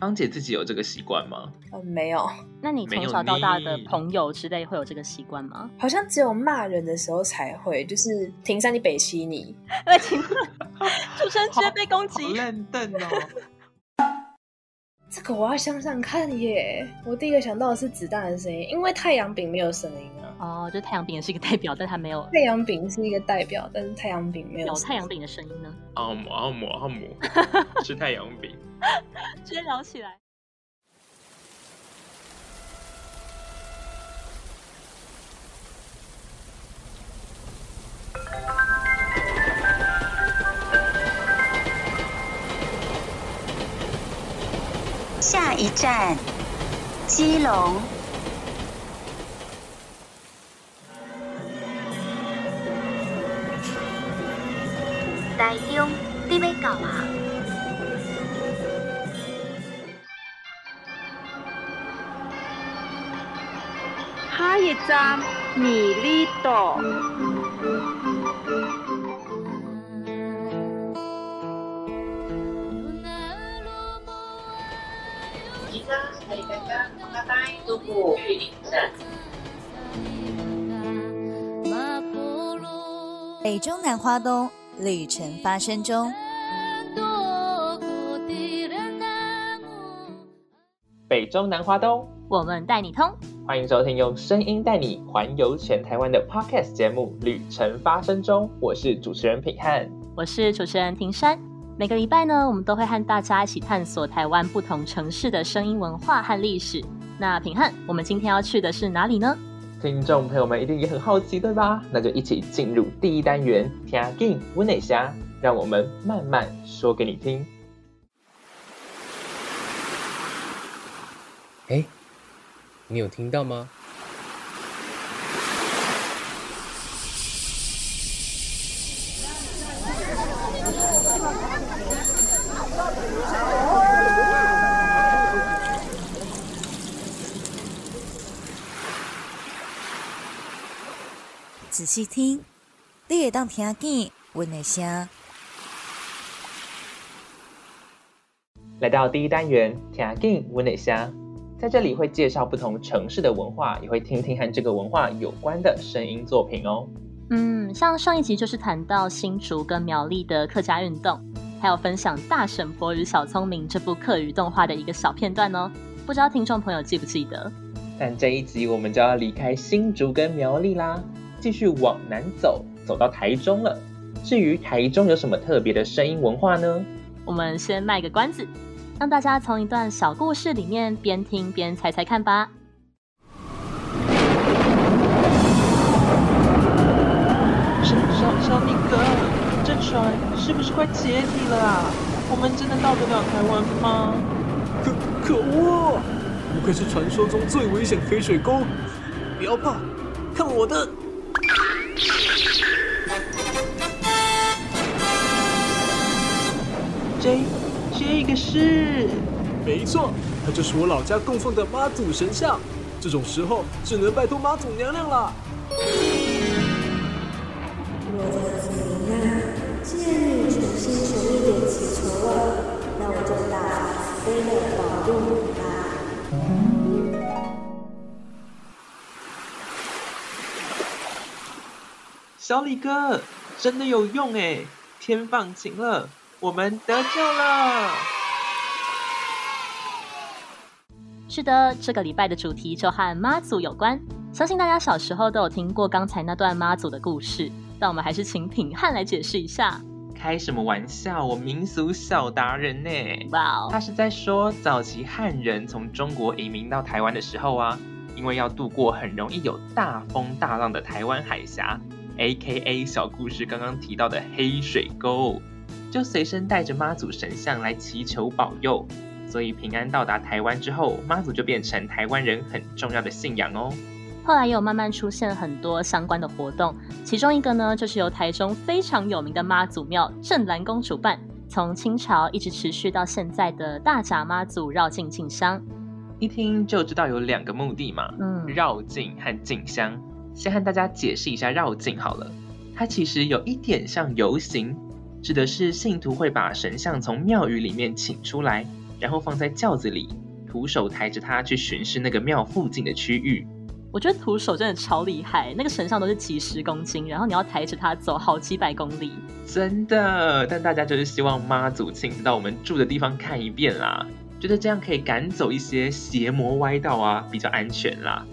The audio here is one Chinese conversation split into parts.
芳姐自己有这个习惯吗？嗯，没有。那你从小到大的朋友之类会有这个习惯吗？好像只有骂人的时候才会，就是停山你北西你，对，请出生直接被攻击，认凳哦。这个我要想想看耶。我第一个想到的是子弹的声音，因为太阳饼没有声音啊。哦，就太阳饼也是一个代表，但它没有。太阳饼是一个代表，但是太阳饼没有。有太阳饼的声音呢？阿姆阿姆阿姆，吃太阳饼。直接聊起来。下一站，基隆。台中，你要到啊？下一站，米里岛。北中南花东旅程发生中，北中南花东，我们带你通。欢迎收听用声音带你环游全台湾的 Podcast 节目《旅程发生中》，我是主持人品汉，我是主持人庭山。每个礼拜呢，我们都会和大家一起探索台湾不同城市的声音文化和历史。那品汉，我们今天要去的是哪里呢？听众朋友们一定也很好奇，对吧？那就一起进入第一单元《听进温内虾》，让我们慢慢说给你听。哎，你有听到吗？仔细听，你会当听见温的声。来到第一单元，听见温的声，在这里会介绍不同城市的文化，也会听听和这个文化有关的声音作品哦。嗯，像上一集就是谈到新竹跟苗栗的客家运动，还有分享《大婶婆与小聪明》这部客语动画的一个小片段哦。不知道听众朋友记不记得？但这一集我们就要离开新竹跟苗栗啦。继续往南走，走到台中了。至于台中有什么特别的声音文化呢？我们先卖个关子，让大家从一段小故事里面边听边猜猜看吧。小小小明哥，这船是不是快解体了啊？我们真的到得了台湾吗？可可恶！不愧是传说中最危险黑水沟。不要怕，看我的！这这个是，没错，它就是我老家供奉的妈祖神像。这种时候只能拜托妈祖娘娘了。我的子民啊，既然你诚心诚意的祈求了，那我就大慈悲的保佑你吧。小李哥，真的有用哎！天放晴了。我们得救了！是的，这个礼拜的主题就和妈祖有关。相信大家小时候都有听过刚才那段妈祖的故事，但我们还是请品汉来解释一下。开什么玩笑？我民俗小达人呢！哇，他是在说早期汉人从中国移民到台湾的时候啊，因为要渡过很容易有大风大浪的台湾海峡，A.K.A 小故事刚刚提到的黑水沟。就随身带着妈祖神像来祈求保佑，所以平安到达台湾之后，妈祖就变成台湾人很重要的信仰哦。后来也有慢慢出现很多相关的活动，其中一个呢，就是由台中非常有名的妈祖庙镇澜宫主办，从清朝一直持续到现在的大甲妈祖绕境进香。一听就知道有两个目的嘛，嗯，绕境和进香。先和大家解释一下绕境好了，它其实有一点像游行。指的是信徒会把神像从庙宇里面请出来，然后放在轿子里，徒手抬着它去巡视那个庙附近的区域。我觉得徒手真的超厉害，那个神像都是几十公斤，然后你要抬着它走好几百公里，真的。但大家就是希望妈祖亲自到我们住的地方看一遍啦，觉得这样可以赶走一些邪魔歪道啊，比较安全啦。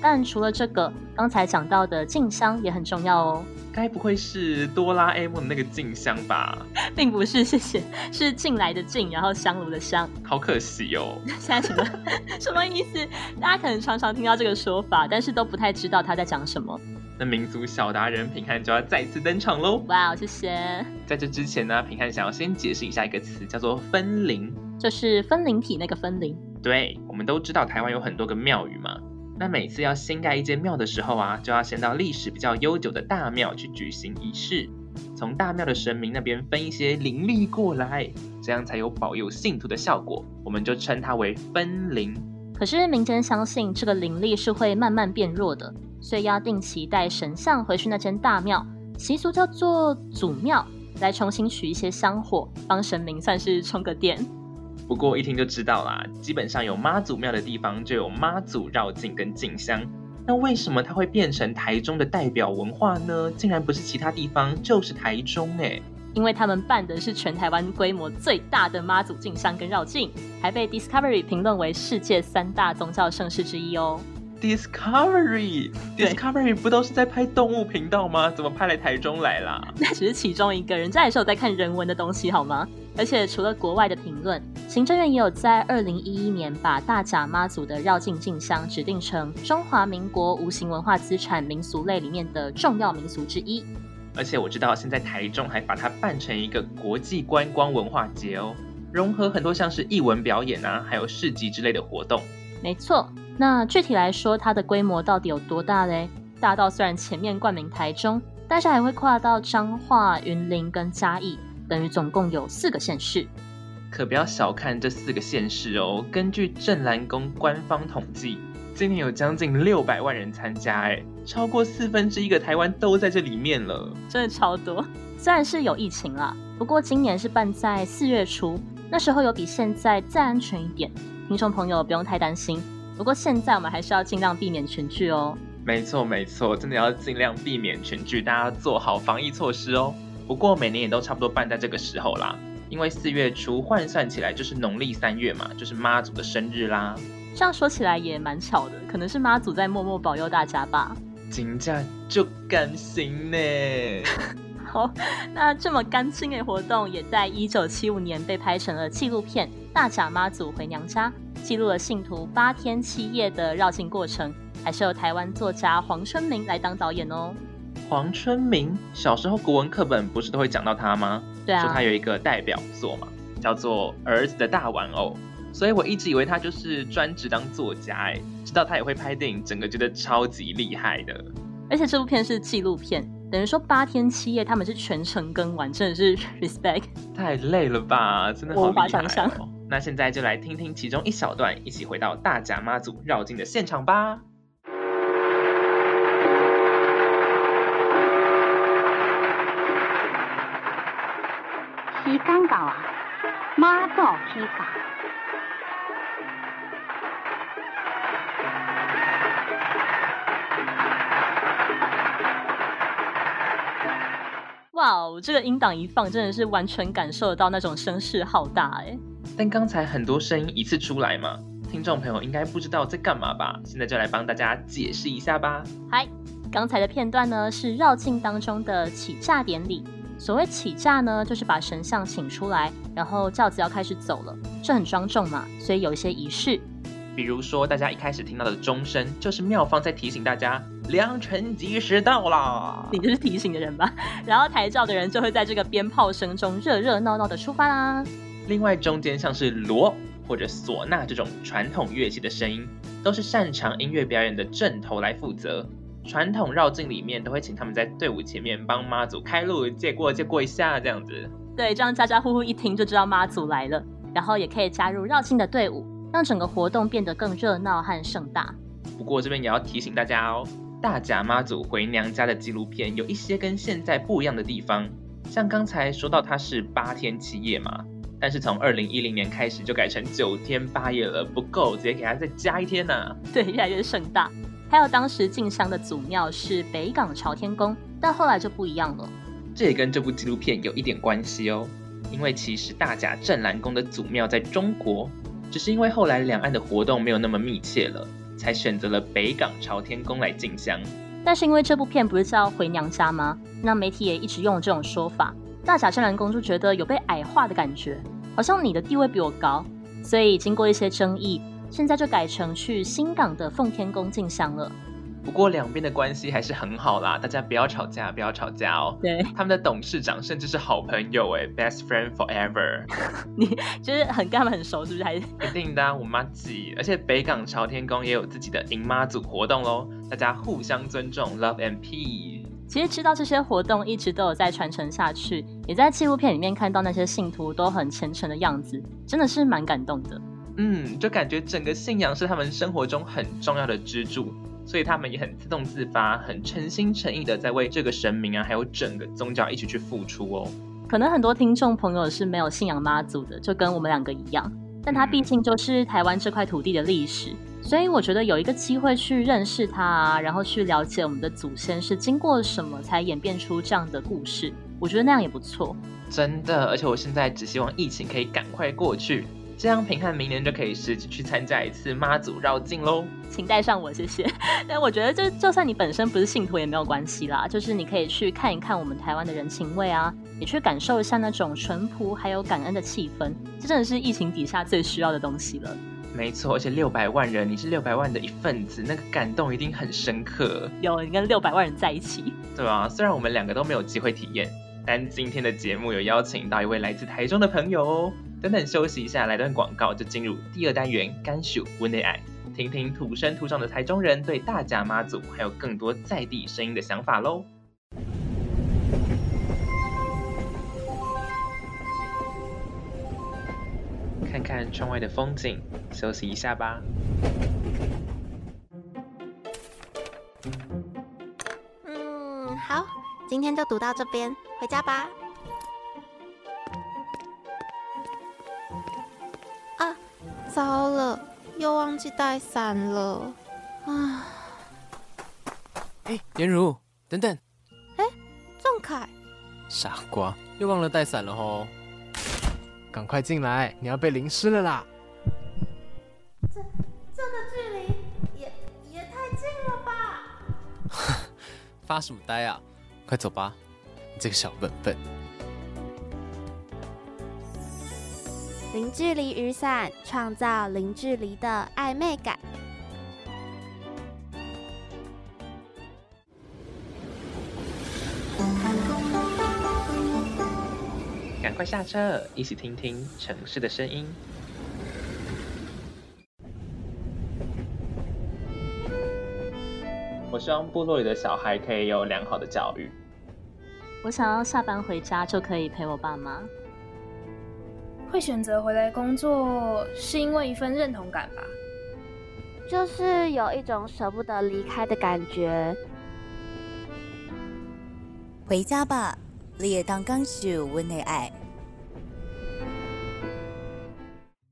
但除了这个，刚才讲到的静香也很重要哦。该不会是哆啦 A 梦的那个静香吧？并不是，谢谢，是进来的进，然后香炉的香。好可惜哦。现在什么 什么意思？大家可能常常听到这个说法，但是都不太知道他在讲什么。那民族小达人平汉就要再次登场喽！哇，谢谢。在这之前呢，平汉想要先解释一下一个词，叫做分灵，就是分灵体那个分灵。对，我们都知道台湾有很多个庙宇嘛。那每次要新盖一间庙的时候啊，就要先到历史比较悠久的大庙去举行仪式，从大庙的神明那边分一些灵力过来，这样才有保佑信徒的效果。我们就称它为分灵。可是民间相信这个灵力是会慢慢变弱的，所以要定期带神像回去那间大庙，习俗叫做祖庙，来重新取一些香火，帮神明算是充个电。不过一听就知道啦，基本上有妈祖庙的地方就有妈祖绕境跟进香。那为什么它会变成台中的代表文化呢？竟然不是其他地方，就是台中哎！因为他们办的是全台湾规模最大的妈祖进香跟绕境，还被 Discovery 评论为世界三大宗教盛事之一哦。Discovery，Discovery 不都是在拍动物频道吗？怎么拍来台中来啦？那只是其中一个人家也是有在看人文的东西好吗？而且除了国外的评论，行政院也有在二零一一年把大甲妈祖的绕境进香指定成中华民国无形文化资产民俗类里面的重要民俗之一。而且我知道现在台中还把它办成一个国际观光文化节哦，融合很多像是艺文表演啊，还有市集之类的活动。没错。那具体来说，它的规模到底有多大嘞？大到虽然前面冠名台中，但是还会跨到彰化、云林跟嘉义，等于总共有四个县市。可不要小看这四个县市哦！根据镇澜宫官方统计，今年有将近六百万人参加，哎，超过四分之一个台湾都在这里面了，真的超多。虽然是有疫情啦，不过今年是办在四月初，那时候有比现在再安全一点，听众朋友不用太担心。不过现在我们还是要尽量避免群聚哦。没错没错，真的要尽量避免群聚，大家做好防疫措施哦。不过每年也都差不多办在这个时候啦，因为四月初换算起来就是农历三月嘛，就是妈祖的生日啦。这样说起来也蛮巧的，可能是妈祖在默默保佑大家吧。金价就甘心呢。好，那这么甘心的活动，也在一九七五年被拍成了纪录片《大甲妈祖回娘家》。记录了信徒八天七夜的绕境过程，还是由台湾作家黄春明来当导演哦。黄春明小时候国文课本不是都会讲到他吗？对啊，说他有一个代表作嘛，叫做《儿子的大玩偶》，所以我一直以为他就是专职当作家，哎，知道他也会拍电影，整个觉得超级厉害的。而且这部片是纪录片，等于说八天七夜他们是全程跟完，真的是 respect。太累了吧，真的好厉害。那现在就来听听其中一小段，一起回到大甲妈祖绕境的现场吧。时间到啊，妈祖起驾。哇哦，这个音档一放，真的是完全感受得到那种声势浩大哎。但刚才很多声音一次出来嘛，听众朋友应该不知道在干嘛吧？现在就来帮大家解释一下吧。嗨，刚才的片段呢是绕境当中的起炸典礼。所谓起驾呢，就是把神像请出来，然后轿子要开始走了，这很庄重嘛，所以有一些仪式。比如说大家一开始听到的钟声，就是庙方在提醒大家良辰吉时到啦。你就是提醒的人吧？然后抬轿的人就会在这个鞭炮声中热热闹闹的出发啦。另外，中间像是锣或者唢呐这种传统乐器的声音，都是擅长音乐表演的阵头来负责。传统绕境里面都会请他们在队伍前面帮妈祖开路，借过借过一下这样子。对，这样家家户户一听就知道妈祖来了，然后也可以加入绕境的队伍，让整个活动变得更热闹和盛大。不过这边也要提醒大家哦，大甲妈祖回娘家的纪录片有一些跟现在不一样的地方，像刚才说到它是八天七夜嘛。但是从二零一零年开始就改成九天八夜了，不够，直接给它再加一天呢。对，越来越盛大。还有当时进香的祖庙是北港朝天宫，但后来就不一样了。这也跟这部纪录片有一点关系哦，因为其实大甲镇澜宫的祖庙在中国，只是因为后来两岸的活动没有那么密切了，才选择了北港朝天宫来进香。但是因为这部片不是叫回娘家吗？那媒体也一直用这种说法。大甲镇澜宫就觉得有被矮化的感觉，好像你的地位比我高，所以经过一些争议，现在就改成去新港的奉天宫进香了。不过两边的关系还是很好啦，大家不要吵架，不要吵架哦。对，他们的董事长甚至是好朋友哎，best friend forever。你就是很跟他们很熟，是不是？还是一定的，我妈记。而且北港朝天宫也有自己的迎妈祖活动喽，大家互相尊重，love and peace。其实知道这些活动一直都有在传承下去，也在纪录片里面看到那些信徒都很虔诚的样子，真的是蛮感动的。嗯，就感觉整个信仰是他们生活中很重要的支柱，所以他们也很自动自发、很诚心诚意的在为这个神明啊，还有整个宗教一起去付出哦。可能很多听众朋友是没有信仰妈祖的，就跟我们两个一样，但他毕竟就是台湾这块土地的历史。所以我觉得有一个机会去认识他，然后去了解我们的祖先是经过什么才演变出这样的故事，我觉得那样也不错。真的，而且我现在只希望疫情可以赶快过去，这样平汉明年就可以实际去参加一次妈祖绕境喽。请带上我，谢谢。但我觉得就就算你本身不是信徒也没有关系啦，就是你可以去看一看我们台湾的人情味啊，也去感受一下那种淳朴还有感恩的气氛，这真的是疫情底下最需要的东西了。没错，而且六百万人，你是六百万的一份子，那个感动一定很深刻。有你跟六百万人在一起，对啊，虽然我们两个都没有机会体验，但今天的节目有邀请到一位来自台中的朋友哦。等等休息一下，来段广告就进入第二单元甘薯温内爱，听听土生土长的台中人对大甲妈祖还有更多在地声音的想法喽。看看窗外的风景，休息一下吧。嗯，好，今天就读到这边，回家吧。糟了，又忘记带伞了。啊！哎，颜如，等等。哎，仲凯，傻瓜，又忘了带伞了吼。赶快进来，你要被淋湿了啦！这这个距离也也太近了吧！发什么呆啊？快走吧，你这个小笨笨。零距离雨伞，创造零距离的暧昧感。赶快下车，一起听听城市的声音。我希望部落里的小孩可以有良好的教育。我想要下班回家就可以陪我爸妈。会选择回来工作，是因为一份认同感吧？就是有一种舍不得离开的感觉。回家吧，列当刚树温内爱。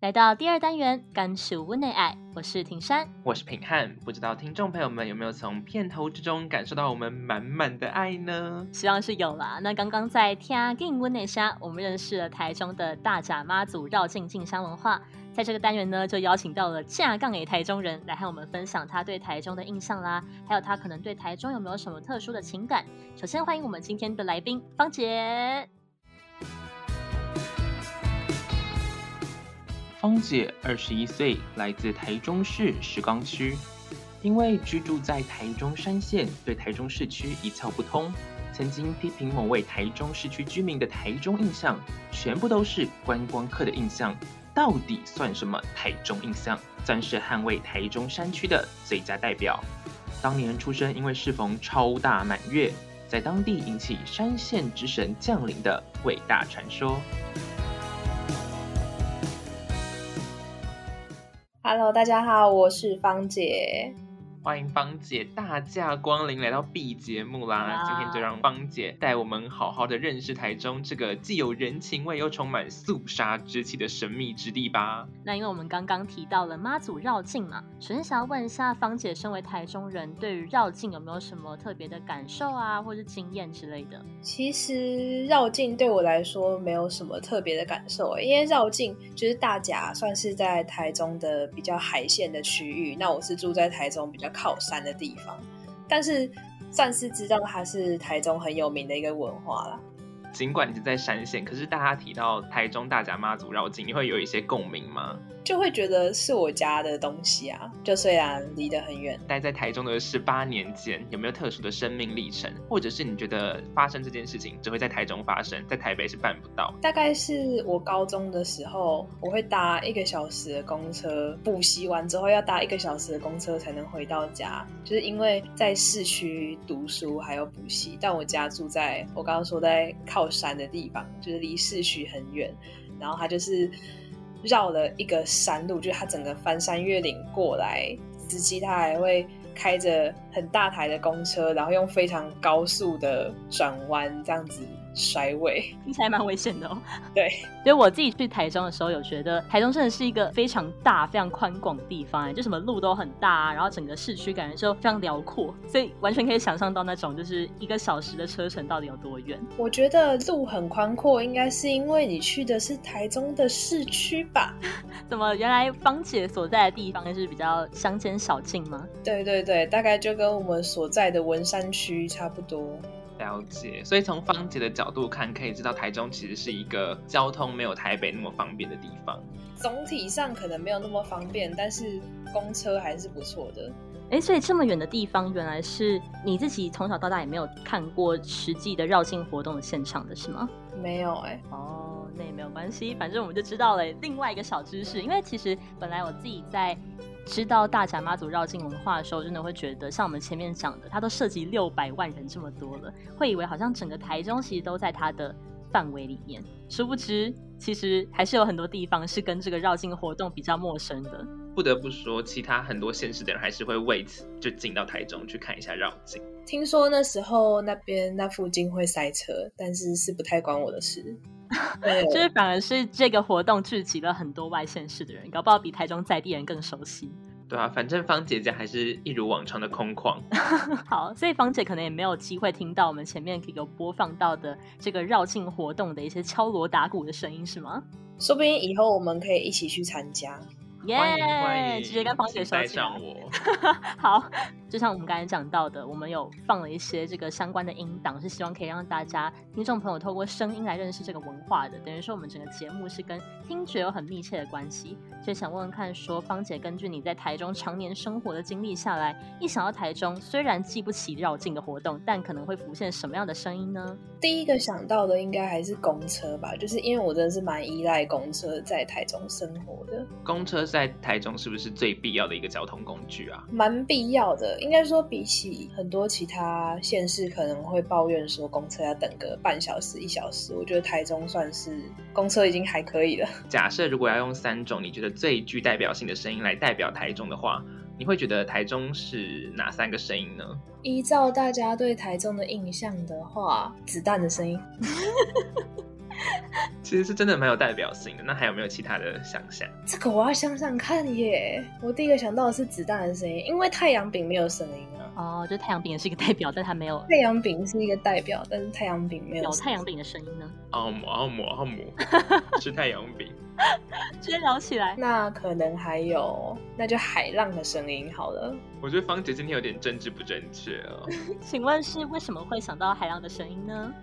来到第二单元，甘薯温内爱，我是庭山，我是品汉。不知道听众朋友们有没有从片头之中感受到我们满满的爱呢？希望是有啦。那刚刚在天境温内沙，我们认识了台中的大甲妈祖绕境进香文化。在这个单元呢，就邀请到了架杠给台中人来和我们分享他对台中的印象啦，还有他可能对台中有没有什么特殊的情感。首先欢迎我们今天的来宾芳姐。芳姐二十一岁，来自台中市石冈区。因为居住在台中山线，对台中市区一窍不通。曾经批评某位台中市区居民的台中印象，全部都是观光客的印象。到底算什么台中印象？算是捍卫台中山区的最佳代表。当年出生，因为适逢超大满月，在当地引起山线之神降临的伟大传说。Hello，大家好，我是芳姐。欢迎芳姐大驾光临来到 B 节目啦！今天就让芳姐带我们好好的认识台中这个既有人情味又充满肃杀之气的神秘之地吧。那因为我们刚刚提到了妈祖绕境嘛，首先想要问一下芳姐，身为台中人，对于绕境有没有什么特别的感受啊，或是经验之类的？其实绕境对我来说没有什么特别的感受，因为绕境就是大甲算是在台中的比较海线的区域，那我是住在台中比较。靠山的地方，但是算是知道它是台中很有名的一个文化啦。尽管你是在山县，可是大家提到台中大甲妈祖绕境，你会有一些共鸣吗？就会觉得是我家的东西啊，就虽然离得很远。待在台中的十八年间，有没有特殊的生命历程，或者是你觉得发生这件事情只会在台中发生，在台北是办不到？大概是我高中的时候，我会搭一个小时的公车，补习完之后要搭一个小时的公车才能回到家，就是因为在市区读书还有补习，但我家住在我刚刚说在靠山的地方，就是离市区很远，然后它就是。绕了一个山路，就是他整个翻山越岭过来，司机他还会开着很大台的公车，然后用非常高速的转弯这样子。甩尾听起来蛮危险的哦。对，所以我自己去台中的时候，有觉得台中真的是一个非常大、非常宽广的地方，哎，就什么路都很大，然后整个市区感觉就非常辽阔，所以完全可以想象到那种就是一个小时的车程到底有多远。我觉得路很宽阔，应该是因为你去的是台中的市区吧？怎么原来芳姐所在的地方是比较乡间小径吗？对对对，大概就跟我们所在的文山区差不多。了解，所以从芳姐的角度看，可以知道台中其实是一个交通没有台北那么方便的地方。总体上可能没有那么方便，但是公车还是不错的。哎，所以这么远的地方，原来是你自己从小到大也没有看过实际的绕境活动的现场的是吗？没有哎。哦，那也没有关系，反正我们就知道了另外一个小知识。因为其实本来我自己在。知道大甲妈祖绕境文化的时候，真的会觉得像我们前面讲的，它都涉及六百万人这么多了，会以为好像整个台中其实都在它的范围里面。殊不知，其实还是有很多地方是跟这个绕境活动比较陌生的。不得不说，其他很多县市的人还是会为此就进到台中去看一下绕境。听说那时候那边那附近会塞车，但是是不太关我的事。就是反而是这个活动聚集了很多外县市的人，搞不好比台中在地人更熟悉。对啊，反正芳姐姐还是一如往常的空旷。好，所以芳姐可能也没有机会听到我们前面有播放到的这个绕境活动的一些敲锣打鼓的声音，是吗？说不定以后我们可以一起去参加。耶！直接跟芳姐说上我。好，就像我们刚才讲到的，我们有放了一些这个相关的音档，是希望可以让大家听众朋友透过声音来认识这个文化的。等于说，我们整个节目是跟听觉有很密切的关系。所以想问问看，说芳姐根据你在台中常年生活的经历下来，一想到台中，虽然记不起绕境的活动，但可能会浮现什么样的声音呢？第一个想到的应该还是公车吧，就是因为我真的是蛮依赖公车在台中生活的。公车在台中是不是最必要的一个交通工具啊？蛮必要的，应该说比起很多其他县市可能会抱怨说公车要等个半小时一小时，我觉得台中算是公车已经还可以了。假设如果要用三种你觉得最具代表性的声音来代表台中的话，你会觉得台中是哪三个声音呢？依照大家对台中的印象的话，子弹的声音。其实是真的蛮有代表性的。那还有没有其他的想象？这个我要想想看耶。我第一个想到的是子弹的声音，因为太阳饼没有声音啊。哦，就太阳饼也是一个代表，但它没有。太阳饼是一个代表，但是太阳饼没有。有太阳饼的声音呢？阿姆阿姆阿姆，吃 太阳饼。直接聊起来。那可能还有，那就海浪的声音好了。我觉得芳姐今天有点政治不正确哦。请问是为什么会想到海浪的声音呢？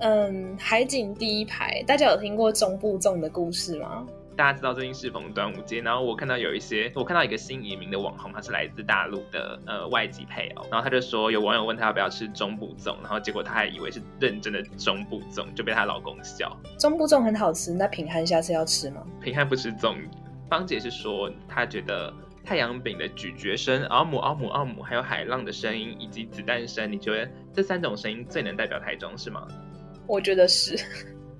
嗯，海景第一排，大家有听过中部粽的故事吗？大家知道最近适逢端午节，然后我看到有一些，我看到一个新移民的网红，他是来自大陆的呃外籍配偶，然后他就说有网友问他要不要吃中部粽，然后结果他还以为是认真的中部粽，就被她老公笑。中部粽很好吃，那平汉下次要吃吗？平汉不吃粽，芳姐是说她觉得太阳饼的咀嚼声、奥姆奥姆奥姆，还有海浪的声音以及子弹声，你觉得这三种声音最能代表台中是吗？我觉得是，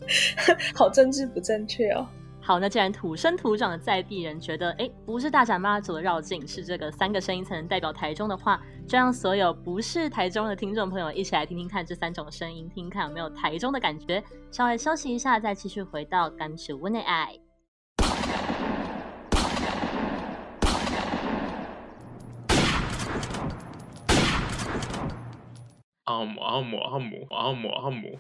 好政治不正确哦。好，那既然土生土长的在地人觉得，哎，不是大甲妈祖的绕境，是这个三个声音才能代表台中的话，就让所有不是台中的听众朋友一起来听听看这三种声音，听看有没有台中的感觉。稍微休息一下，再继续回到甘薯温的爱。阿姆阿姆阿姆阿姆阿姆。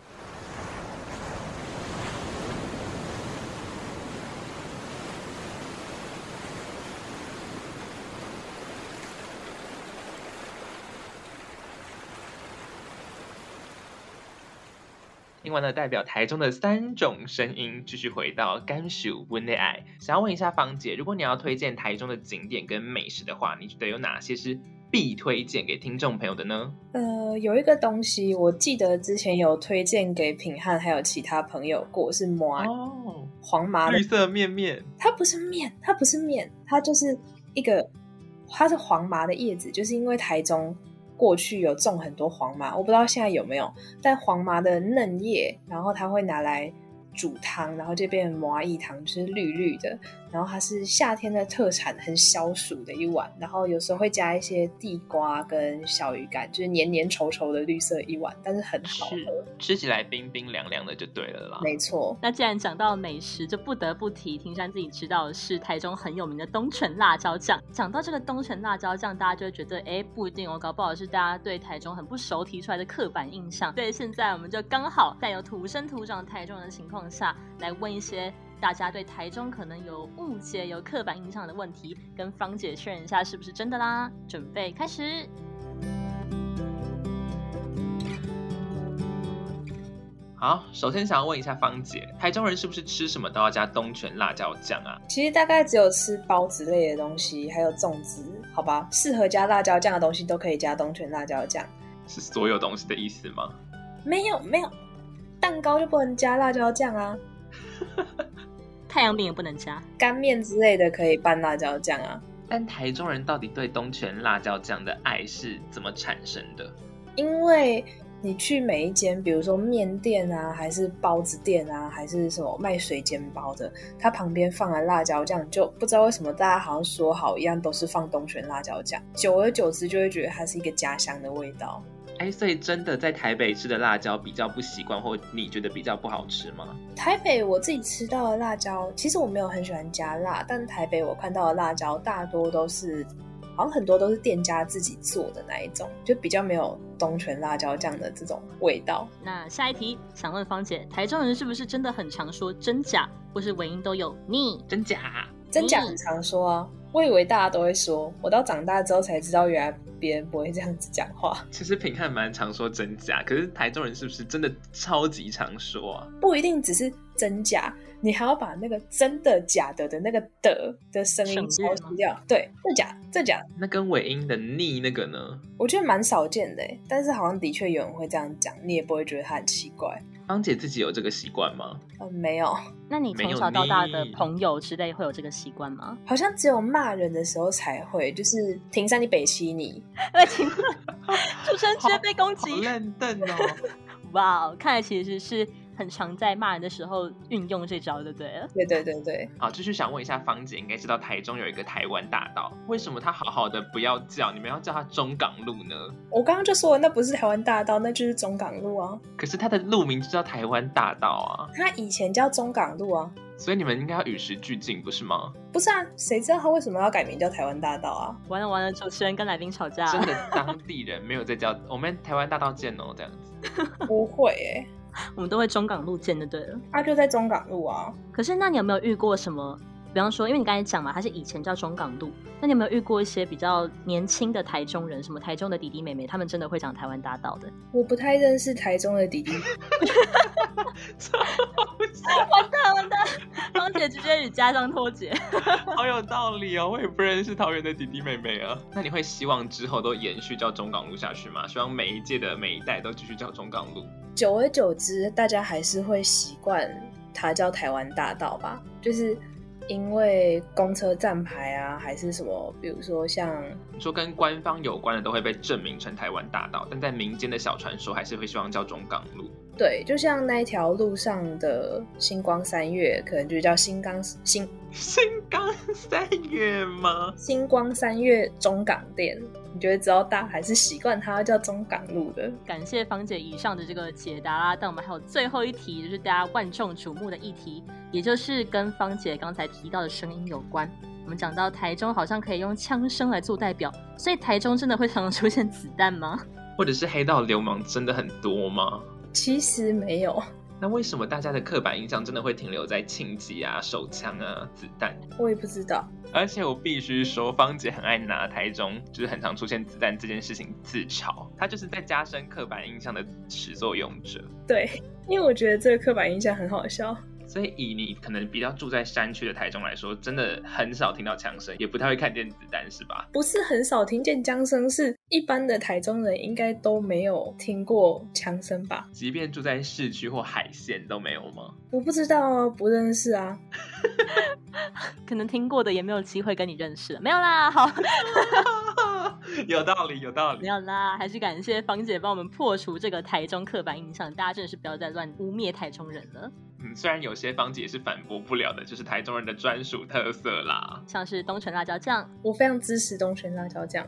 听完了代表台中的三种声音，继续回到甘薯温内爱。想要问一下芳姐，如果你要推荐台中的景点跟美食的话，你觉得有哪些是必推荐给听众朋友的呢？呃，有一个东西，我记得之前有推荐给品汉还有其他朋友过，是麻哦，黄麻绿色面面。它不是面，它不是面，它就是一个，它是黄麻的叶子，就是因为台中。过去有种很多黄麻，我不知道现在有没有，但黄麻的嫩叶，然后它会拿来。煮汤，然后这边麻薏汤，就是绿绿的。然后它是夏天的特产，很消暑的一碗。然后有时候会加一些地瓜跟小鱼干，就是黏黏稠稠的绿色一碗，但是很好喝，吃起来冰冰凉凉的就对了啦。没错。那既然讲到美食，就不得不提庭山自己知道的是台中很有名的东城辣椒酱。讲到这个东城辣椒酱，大家就会觉得，哎，不一定哦，搞不好是大家对台中很不熟提出来的刻板印象。对，现在我们就刚好在有土生土长台中人的情况。下来问一些大家对台中可能有误解、有刻板印象的问题，跟芳姐确认一下是不是真的啦。准备开始。好，首先想要问一下芳姐，台中人是不是吃什么都要加东泉辣椒酱啊？其实大概只有吃包子类的东西，还有粽子，好吧，适合加辣椒酱的东西都可以加东泉辣椒酱。是所有东西的意思吗？没有，没有。蛋糕就不能加辣椒酱啊，太阳饼也不能加，干面之类的可以拌辣椒酱啊。但台中人到底对东泉辣椒酱的爱是怎么产生的？因为你去每一间，比如说面店啊，还是包子店啊，还是什么卖水煎包的，它旁边放了辣椒酱，就不知道为什么大家好像说好一样，都是放东泉辣椒酱，久而久之就会觉得它是一个家乡的味道。哎，所以真的在台北吃的辣椒比较不习惯，或你觉得比较不好吃吗？台北我自己吃到的辣椒，其实我没有很喜欢加辣，但台北我看到的辣椒大多都是，好像很多都是店家自己做的那一种，就比较没有东泉辣椒酱的这种味道。那下一题，想问芳姐，台中人是不是真的很常说真假，或是尾音都有你真假？真假很常说啊。我以为大家都会说，我到长大之后才知道，原来别人不会这样子讲话。其实平汉蛮常说真假，可是台中人是不是真的超级常说啊？不一定只是真假，你还要把那个真的假的的那个的的声音消除掉。对，这假这假。那跟尾音的逆那个呢？我觉得蛮少见的，但是好像的确有人会这样讲，你也不会觉得他很奇怪。芳姐自己有这个习惯吗？嗯，没有。那你从小到大的朋友之类会有这个习惯吗？好像只有骂人的时候才会，就是停山你北西你，哎，停，出生直接被攻击，认凳哦。哇，看来其实是。很常在骂人的时候运用这招，对不对？对对对对。好，继续想问一下芳姐，应该知道台中有一个台湾大道，为什么它好好的不要叫，你们要叫它中港路呢？我刚刚就说了，那不是台湾大道，那就是中港路啊。可是它的路名就叫台湾大道啊。它以前叫中港路啊。所以你们应该要与时俱进，不是吗？不是啊，谁知道他为什么要改名叫台湾大道啊？完了完了，主持人跟来宾吵架。真的，当地人没有在叫我们台湾大道见哦，这样子。不会哎。我们都会中港路见就，对了，他就在中港路啊。可是，那你有没有遇过什么？比方说，因为你刚才讲嘛，他是以前叫中港路，那你有没有遇过一些比较年轻的台中人，什么台中的弟弟妹妹，他们真的会讲台湾大道的？我不太认识台中的弟弟。完蛋完蛋，芳姐直接与家乡脱节，好有道理哦。我也不认识桃园的弟弟妹妹啊。那你会希望之后都延续叫中港路下去吗？希望每一届的每一代都继续叫中港路。久而久之，大家还是会习惯它叫台湾大道吧？就是。因为公车站牌啊，还是什么，比如说像说跟官方有关的，都会被证明成台湾大道，但在民间的小传说，还是会希望叫中港路。对，就像那一条路上的星光三月，可能就叫星光星星光三月吗？星光三月中港店。你觉得知道大还是习惯它叫中港路的？感谢芳姐以上的这个解答啦。但我们还有最后一题，就是大家万众瞩目的议题，也就是跟芳姐刚才提到的声音有关。我们讲到台中好像可以用枪声来做代表，所以台中真的会常常出现子弹吗？或者是黑道流氓真的很多吗？其实没有。那为什么大家的刻板印象真的会停留在庆忌啊、手枪啊、子弹？我也不知道。而且我必须说，芳姐很爱拿台中就是很常出现子弹这件事情自嘲，她就是在加深刻板印象的始作俑者。对，因为我觉得这个刻板印象很好笑。所以以你可能比较住在山区的台中来说，真的很少听到枪声，也不太会看见子弹，是吧？不是很少听见枪声，是一般的台中人应该都没有听过枪声吧？即便住在市区或海线都没有吗？我不知道啊，不认识啊。可能听过的也没有机会跟你认识，没有啦。好，有道理，有道理。没有啦，还是感谢芳姐帮我们破除这个台中刻板印象，大家真的是不要再乱污蔑台中人了。嗯，虽然有些芳姐是反驳不了的，就是台中人的专属特色啦，像是东泉辣椒酱，我非常支持东泉辣椒酱。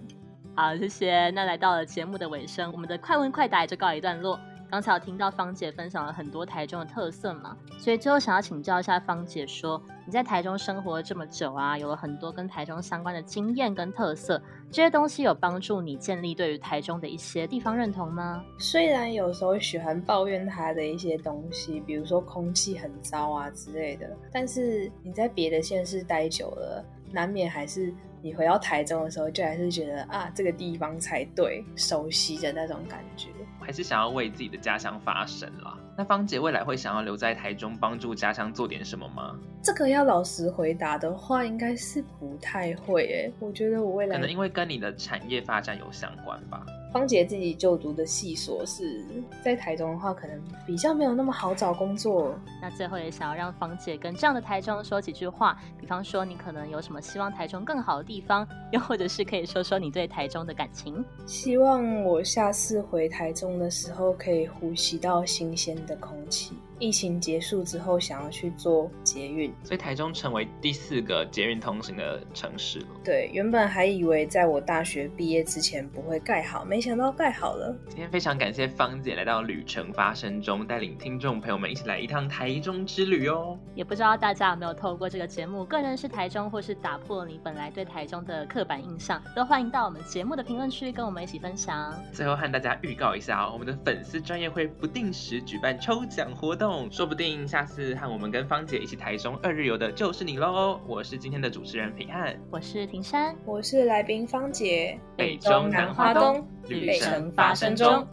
好，谢谢。那来到了节目的尾声，我们的快问快答也就告一段落。刚才有听到芳姐分享了很多台中的特色嘛，所以最后想要请教一下芳姐，说你在台中生活了这么久啊，有了很多跟台中相关的经验跟特色，这些东西有帮助你建立对于台中的一些地方认同吗？虽然有时候喜欢抱怨它的一些东西，比如说空气很糟啊之类的，但是你在别的县市待久了，难免还是。你回到台中的时候，就还是觉得啊，这个地方才对，熟悉的那种感觉，还是想要为自己的家乡发声啦。那芳姐未来会想要留在台中，帮助家乡做点什么吗？这个要老实回答的话，应该是不太会诶。我觉得我未来可能因为跟你的产业发展有相关吧。芳姐自己就读的系所是在台中的话，可能比较没有那么好找工作。那最后也想要让芳姐跟这样的台中说几句话，比方说你可能有什么希望台中更好的地方，又或者是可以说说你对台中的感情。希望我下次回台中的时候，可以呼吸到新鲜的空气。疫情结束之后，想要去做捷运，所以台中成为第四个捷运通行的城市了。对，原本还以为在我大学毕业之前不会盖好，没想到盖好了。今天非常感谢芳姐来到旅程发生中，带领听众朋友们一起来一趟台中之旅哦。也不知道大家有没有透过这个节目，更认识台中，或是打破你本来对台中的刻板印象，都欢迎到我们节目的评论区跟我们一起分享。最后和大家预告一下哦，我们的粉丝专业会不定时举办抽奖活动。说不定下次和我们跟芳姐一起台中二日游的就是你喽！我是今天的主持人平汉，我是庭山，我是来宾芳姐。北中南花东，旅程发生中。